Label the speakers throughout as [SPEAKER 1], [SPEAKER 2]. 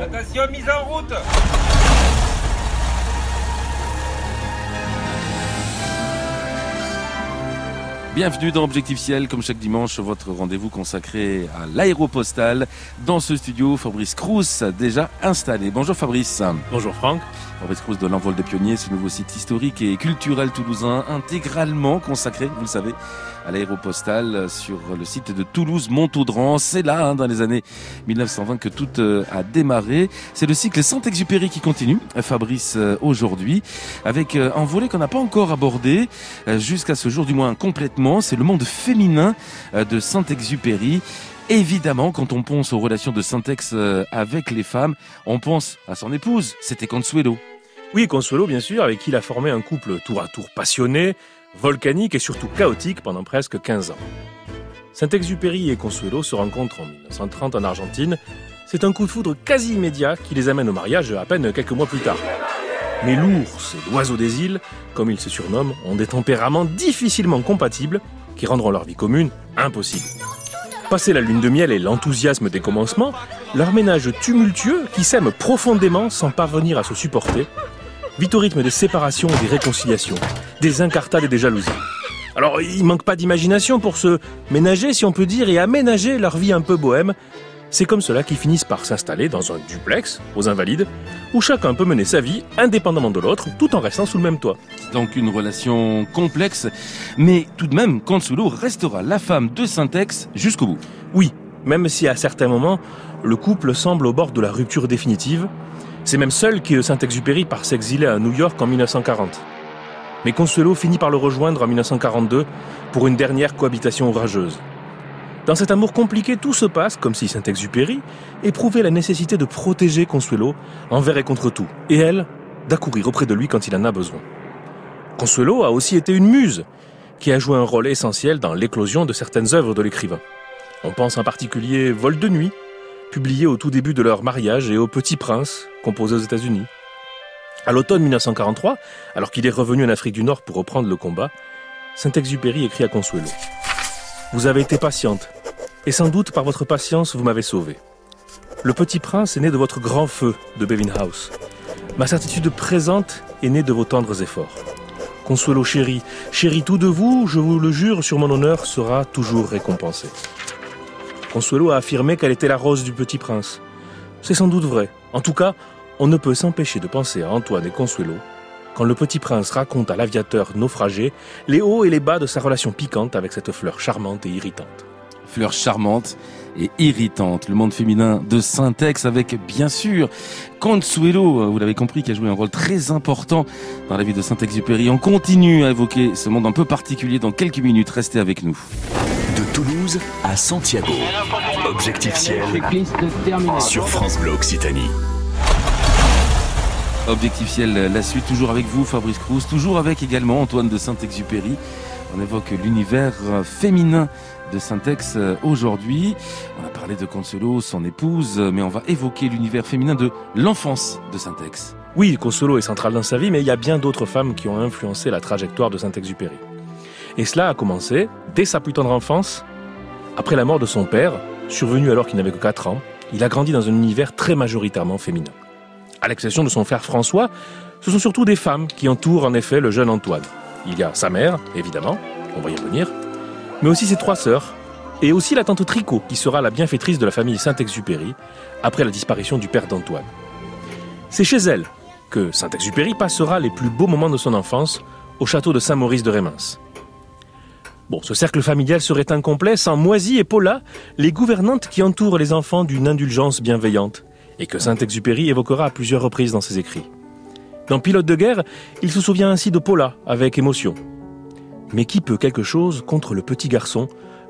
[SPEAKER 1] Attention, mise en route
[SPEAKER 2] Bienvenue dans Objectif Ciel, comme chaque dimanche, votre rendez-vous consacré à l'aéropostale. Dans ce studio, Fabrice Crous, déjà installé. Bonjour Fabrice.
[SPEAKER 3] Bonjour Franck.
[SPEAKER 2] Fabrice Crous de l'Envol des Pionniers, ce nouveau site historique et culturel toulousain, intégralement consacré, vous le savez, à l'aéropostale sur le site de Toulouse-Montaudran. C'est là, hein, dans les années 1920, que tout euh, a démarré. C'est le cycle Saint-Exupéry qui continue, Fabrice, euh, aujourd'hui, avec euh, un volet qu'on n'a pas encore abordé, jusqu'à ce jour du moins complètement, c'est le monde féminin de Saint-Exupéry. Évidemment, quand on pense aux relations de Saint-Ex avec les femmes, on pense à son épouse, c'était Consuelo.
[SPEAKER 3] Oui, Consuelo, bien sûr, avec qui il a formé un couple tour à tour passionné, volcanique et surtout chaotique pendant presque 15 ans. Saint-Exupéry et Consuelo se rencontrent en 1930 en Argentine. C'est un coup de foudre quasi immédiat qui les amène au mariage à peine quelques mois plus tard. Mais l'ours et l'oiseau des îles, comme ils se surnomment, ont des tempéraments difficilement compatibles qui rendront leur vie commune impossible. Passé la lune de miel et l'enthousiasme des commencements, leur ménage tumultueux qui s'aime profondément sans parvenir à se supporter vite au rythme des séparations et des réconciliations, des incartades et des jalousies. Alors, il manque pas d'imagination pour se ménager, si on peut dire, et aménager leur vie un peu bohème. C'est comme cela qu'ils finissent par s'installer dans un duplex aux Invalides, où chacun peut mener sa vie indépendamment de l'autre, tout en restant sous le même toit.
[SPEAKER 2] Donc une relation complexe, mais tout de même, Consuelo restera la femme de Syntex jusqu'au bout.
[SPEAKER 3] Oui, même si à certains moments, le couple semble au bord de la rupture définitive, c'est même seul que Saint-Exupéry part s'exiler à New York en 1940. Mais Consuelo finit par le rejoindre en 1942 pour une dernière cohabitation orageuse. Dans cet amour compliqué, tout se passe comme si Saint-Exupéry éprouvait la nécessité de protéger Consuelo envers et contre tout, et elle, d'accourir auprès de lui quand il en a besoin. Consuelo a aussi été une muse, qui a joué un rôle essentiel dans l'éclosion de certaines œuvres de l'écrivain. On pense en particulier Vol de nuit, publié au tout début de leur mariage, et au Petit Prince, composé aux États-Unis. À l'automne 1943, alors qu'il est revenu en Afrique du Nord pour reprendre le combat, Saint-Exupéry écrit à Consuelo. Vous avez été patiente, et sans doute par votre patience vous m'avez sauvé. Le petit prince est né de votre grand feu de Bevin House. Ma certitude présente est née de vos tendres efforts. Consuelo chéri, chéri tout de vous, je vous le jure sur mon honneur, sera toujours récompensé. Consuelo a affirmé qu'elle était la rose du petit prince. C'est sans doute vrai. En tout cas, on ne peut s'empêcher de penser à Antoine et Consuelo quand le petit prince raconte à l'aviateur naufragé les hauts et les bas de sa relation piquante avec cette fleur charmante et irritante.
[SPEAKER 2] Fleur charmante et irritante. Le monde féminin de Syntex avec, bien sûr, Consuelo, vous l'avez compris, qui a joué un rôle très important dans la vie de Saint-Exupéry. On continue à évoquer ce monde un peu particulier dans quelques minutes. Restez avec nous.
[SPEAKER 4] De Toulouse à Santiago. Objectif ciel sur France Bleu Occitanie.
[SPEAKER 2] Objectif ciel, la suite toujours avec vous, Fabrice Cruz, toujours avec également Antoine de Saint-Exupéry. On évoque l'univers féminin de Saint-Ex aujourd'hui. On a parlé de Consuelo, son épouse, mais on va évoquer l'univers féminin de l'enfance de Saint-Ex.
[SPEAKER 3] Oui, Consuelo est central dans sa vie, mais il y a bien d'autres femmes qui ont influencé la trajectoire de Saint-Exupéry. Et cela a commencé dès sa plus tendre enfance. Après la mort de son père, survenu alors qu'il n'avait que 4 ans, il a grandi dans un univers très majoritairement féminin. À l'exception de son frère François, ce sont surtout des femmes qui entourent en effet le jeune Antoine. Il y a sa mère, évidemment, on va y revenir, mais aussi ses trois sœurs, et aussi la tante Tricot, qui sera la bienfaitrice de la famille Saint-Exupéry après la disparition du père d'Antoine. C'est chez elle que Saint-Exupéry passera les plus beaux moments de son enfance au château de Saint-Maurice de Rémens. Bon, ce cercle familial serait incomplet sans Moisy et Paula, les gouvernantes qui entourent les enfants d'une indulgence bienveillante, et que Saint-Exupéry évoquera à plusieurs reprises dans ses écrits. Dans Pilote de guerre, il se souvient ainsi de Paula avec émotion. Mais qui peut quelque chose contre le petit garçon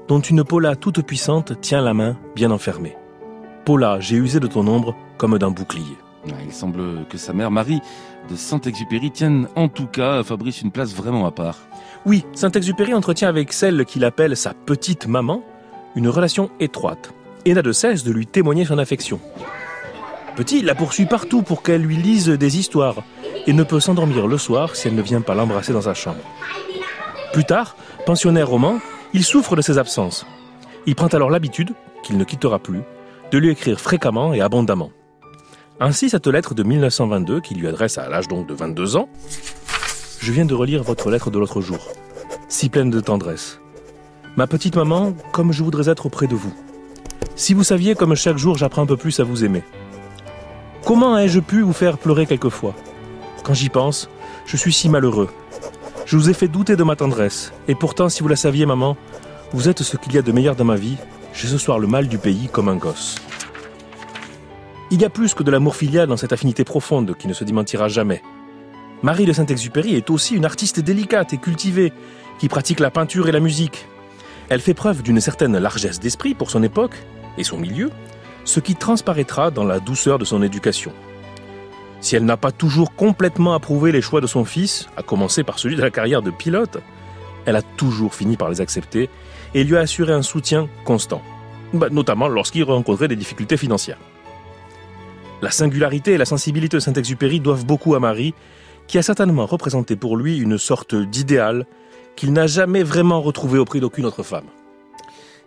[SPEAKER 3] dont une Paula toute puissante tient la main bien enfermée? Paula, j'ai usé de ton ombre comme d'un bouclier.
[SPEAKER 2] Il semble que sa mère Marie de Saint-Exupéry tienne en tout cas à Fabrice une place vraiment à part.
[SPEAKER 3] Oui, Saint-Exupéry entretient avec celle qu'il appelle sa petite maman une relation étroite et n'a de cesse de lui témoigner son affection. Petit la poursuit partout pour qu'elle lui lise des histoires et ne peut s'endormir le soir si elle ne vient pas l'embrasser dans sa chambre. Plus tard, pensionnaire roman, il souffre de ses absences. Il prend alors l'habitude, qu'il ne quittera plus, de lui écrire fréquemment et abondamment. Ainsi, cette lettre de 1922, qui lui adresse à l'âge donc de 22 ans, je viens de relire votre lettre de l'autre jour, si pleine de tendresse. Ma petite maman, comme je voudrais être auprès de vous. Si vous saviez comme chaque jour j'apprends un peu plus à vous aimer. Comment ai-je pu vous faire pleurer quelquefois? Quand j'y pense, je suis si malheureux. Je vous ai fait douter de ma tendresse, et pourtant si vous la saviez maman, vous êtes ce qu'il y a de meilleur dans ma vie, j'ai ce soir le mal du pays comme un gosse. Il y a plus que de l'amour filial dans cette affinité profonde qui ne se démentira jamais. Marie de Saint-Exupéry est aussi une artiste délicate et cultivée, qui pratique la peinture et la musique. Elle fait preuve d'une certaine largesse d'esprit pour son époque et son milieu, ce qui transparaîtra dans la douceur de son éducation. Si elle n'a pas toujours complètement approuvé les choix de son fils, à commencer par celui de la carrière de pilote, elle a toujours fini par les accepter et lui a assuré un soutien constant, bah, notamment lorsqu'il rencontrait des difficultés financières. La singularité et la sensibilité de Saint-Exupéry doivent beaucoup à Marie, qui a certainement représenté pour lui une sorte d'idéal qu'il n'a jamais vraiment retrouvé auprès d'aucune autre femme.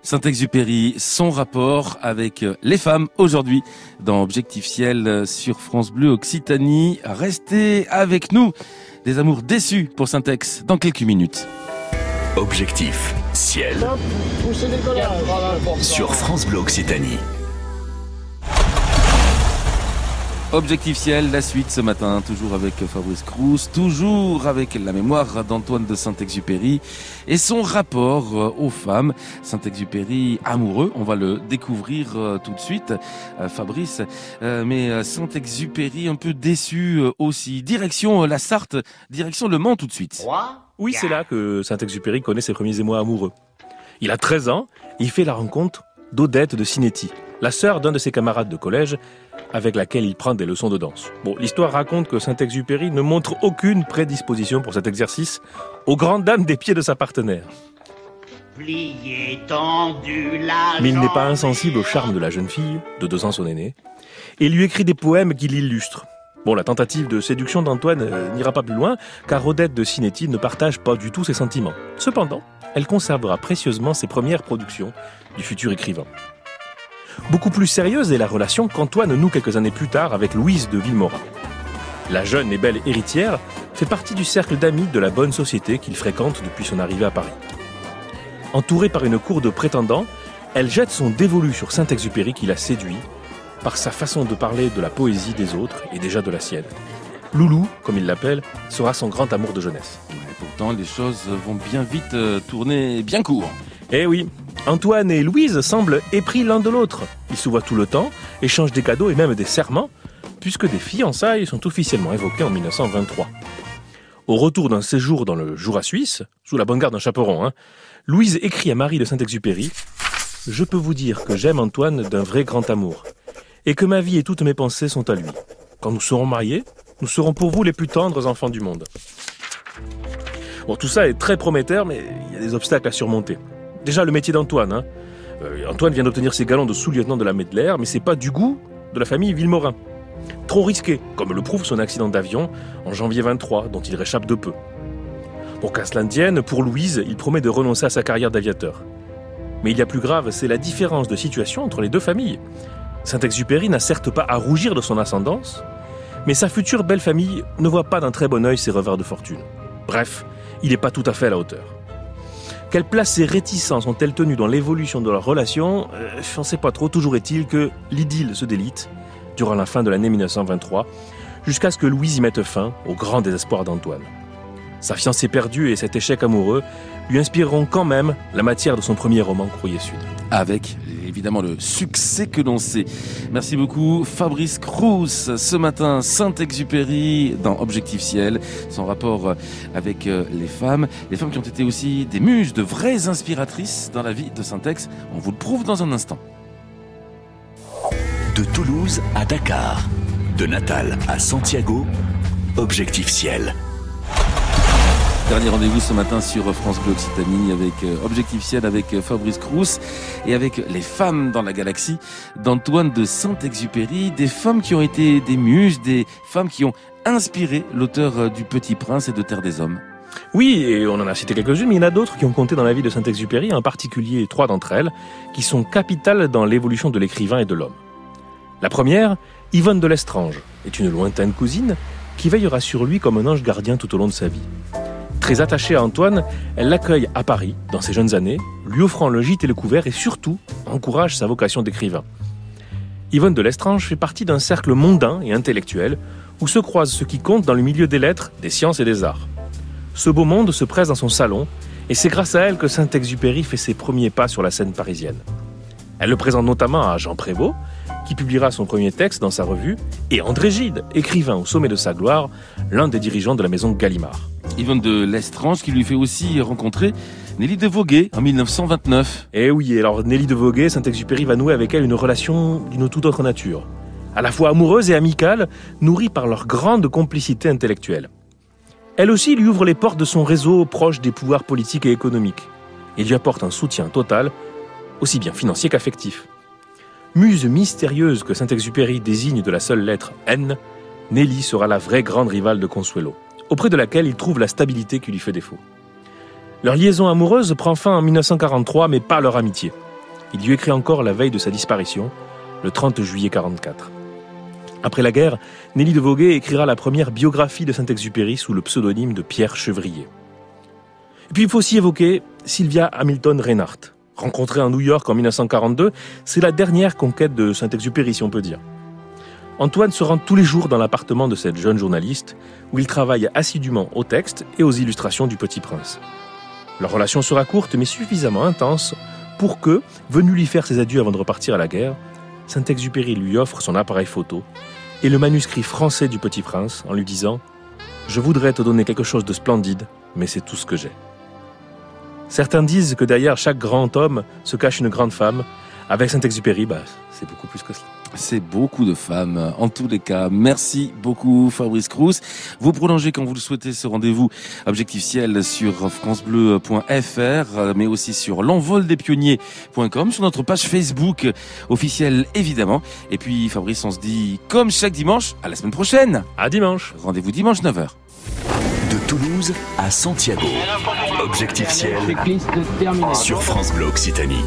[SPEAKER 2] Saint-Exupéry, son rapport avec les femmes aujourd'hui dans Objectif Ciel sur France Bleu Occitanie. Restez avec nous. Des amours déçus pour Saint-Ex dans quelques minutes.
[SPEAKER 4] Objectif Ciel sur France Bleu Occitanie.
[SPEAKER 2] Objectif ciel, la suite ce matin, toujours avec Fabrice Crous, toujours avec la mémoire d'Antoine de Saint-Exupéry et son rapport euh, aux femmes. Saint-Exupéry amoureux, on va le découvrir euh, tout de suite, euh, Fabrice. Mais Saint-Exupéry un peu déçu aussi. Direction la Sarthe, direction Le Mans tout de suite.
[SPEAKER 3] Oui, c'est là que Saint-Exupéry connaît ses premiers émois amoureux. Il a 13 ans, il fait la rencontre d'Odette de Cinetti, la sœur d'un de ses camarades de collège avec laquelle il prend des leçons de danse. Bon, l'histoire raconte que Saint-Exupéry ne montre aucune prédisposition pour cet exercice, aux grandes dames des pieds de sa partenaire. Mais il n'est pas insensible au charme de la jeune fille, de deux ans son aîné, et lui écrit des poèmes qui l'illustrent. Bon, la tentative de séduction d'Antoine euh, n'ira pas plus loin, car Odette de Cinetti ne partage pas du tout ses sentiments. Cependant, elle conservera précieusement ses premières productions du futur écrivain. Beaucoup plus sérieuse est la relation qu'Antoine noue quelques années plus tard avec Louise de Villemorin. La jeune et belle héritière fait partie du cercle d'amis de la bonne société qu'il fréquente depuis son arrivée à Paris. Entourée par une cour de prétendants, elle jette son dévolu sur Saint-Exupéry qui la séduit par sa façon de parler de la poésie des autres et déjà de la sienne. Loulou, comme il l'appelle, sera son grand amour de jeunesse.
[SPEAKER 2] Et pourtant, les choses vont bien vite euh, tourner bien court.
[SPEAKER 3] Eh oui, Antoine et Louise semblent épris l'un de l'autre. Ils se voient tout le temps, échangent des cadeaux et même des serments, puisque des fiançailles sont officiellement évoquées en 1923. Au retour d'un séjour dans le Jura suisse, sous la bonne garde d'un chaperon, hein, Louise écrit à Marie de Saint-Exupéry Je peux vous dire que j'aime Antoine d'un vrai grand amour, et que ma vie et toutes mes pensées sont à lui. Quand nous serons mariés, nous serons pour vous les plus tendres enfants du monde. Bon, tout ça est très prometteur, mais il y a des obstacles à surmonter. Déjà le métier d'Antoine. Hein. Euh, Antoine vient d'obtenir ses galons de sous-lieutenant de la Medelaire, mais c'est pas du goût de la famille Villemorin. Trop risqué, comme le prouve son accident d'avion en janvier 23, dont il réchappe de peu. Pour qu'Aslandienne, pour Louise, il promet de renoncer à sa carrière d'aviateur. Mais il y a plus grave, c'est la différence de situation entre les deux familles. Saint-Exupéry n'a certes pas à rougir de son ascendance, mais sa future belle famille ne voit pas d'un très bon œil ses revers de fortune. Bref, il n'est pas tout à fait à la hauteur. Quelle place ces réticences ont-elles tenues dans l'évolution de leur relation? Euh, On ne sait pas trop. Toujours est-il que l'idylle se délite durant la fin de l'année 1923, jusqu'à ce que Louise y mette fin au grand désespoir d'Antoine. Sa fiancée perdue et cet échec amoureux lui inspireront quand même la matière de son premier roman Courrier Sud.
[SPEAKER 2] Avec évidemment le succès que l'on sait. Merci beaucoup Fabrice Cruz ce matin Saint-Exupéry dans Objectif Ciel, son rapport avec euh, les femmes, les femmes qui ont été aussi des muses, de vraies inspiratrices dans la vie de Saint-Ex. On vous le prouve dans un instant.
[SPEAKER 4] De Toulouse à Dakar, de Natal à Santiago, Objectif Ciel.
[SPEAKER 2] Dernier rendez-vous ce matin sur France Bleu Occitanie avec euh, Objectif Ciel avec euh, Fabrice Crous et avec les femmes dans la galaxie d'Antoine de Saint-Exupéry, des femmes qui ont été des muses, des femmes qui ont inspiré l'auteur euh, du Petit Prince et de Terre des Hommes.
[SPEAKER 3] Oui, et on en a cité quelques-unes, mais il y en a d'autres qui ont compté dans la vie de Saint-Exupéry, en particulier trois d'entre elles, qui sont capitales dans l'évolution de l'écrivain et de l'homme. La première, Yvonne de Lestrange est une lointaine cousine qui veillera sur lui comme un ange gardien tout au long de sa vie. Très attachée à Antoine, elle l'accueille à Paris dans ses jeunes années, lui offrant le gîte et le couvert et surtout encourage sa vocation d'écrivain. Yvonne de Lestrange fait partie d'un cercle mondain et intellectuel où se croisent ceux qui comptent dans le milieu des lettres, des sciences et des arts. Ce beau monde se presse dans son salon et c'est grâce à elle que Saint-Exupéry fait ses premiers pas sur la scène parisienne. Elle le présente notamment à Jean Prévost, qui publiera son premier texte dans sa revue, et André Gide, écrivain au sommet de sa gloire, l'un des dirigeants de la maison Gallimard.
[SPEAKER 2] Yvonne de Lestrange qui lui fait aussi rencontrer Nelly de Voguet en 1929.
[SPEAKER 3] Eh oui, alors Nelly de Voguet, Saint-Exupéry va nouer avec elle une relation d'une toute autre nature. À la fois amoureuse et amicale, nourrie par leur grande complicité intellectuelle. Elle aussi lui ouvre les portes de son réseau proche des pouvoirs politiques et économiques et lui apporte un soutien total, aussi bien financier qu'affectif. Muse mystérieuse que Saint-Exupéry désigne de la seule lettre N, Nelly sera la vraie grande rivale de Consuelo, auprès de laquelle il trouve la stabilité qui lui fait défaut. Leur liaison amoureuse prend fin en 1943, mais pas leur amitié. Il lui écrit encore la veille de sa disparition, le 30 juillet 1944. Après la guerre, Nelly de Voguet écrira la première biographie de Saint-Exupéry sous le pseudonyme de Pierre Chevrier. Et puis il faut aussi évoquer Sylvia Hamilton Reinhardt. Rencontrée en New York en 1942, c'est la dernière conquête de Saint-Exupéry, si on peut dire. Antoine se rend tous les jours dans l'appartement de cette jeune journaliste, où il travaille assidûment au texte et aux illustrations du Petit Prince. Leur relation sera courte, mais suffisamment intense pour que, venu lui faire ses adieux avant de repartir à la guerre, Saint-Exupéry lui offre son appareil photo et le manuscrit français du Petit Prince en lui disant ⁇ Je voudrais te donner quelque chose de splendide, mais c'est tout ce que j'ai. ⁇ Certains disent que derrière chaque grand homme se cache une grande femme. Avec Saint-Exupéry, bah, c'est beaucoup plus que cela.
[SPEAKER 2] C'est beaucoup de femmes. En tous les cas, merci beaucoup Fabrice Crous. Vous prolongez quand vous le souhaitez ce rendez-vous Objectif Ciel sur francebleu.fr, mais aussi sur l'envoldespionniers.com, sur notre page Facebook officielle évidemment. Et puis Fabrice, on se dit comme chaque dimanche, à la semaine prochaine.
[SPEAKER 3] À dimanche.
[SPEAKER 2] Rendez-vous dimanche 9h.
[SPEAKER 4] De Toulouse à Santiago. Objectif Ciel sur France Bleu Occitanie.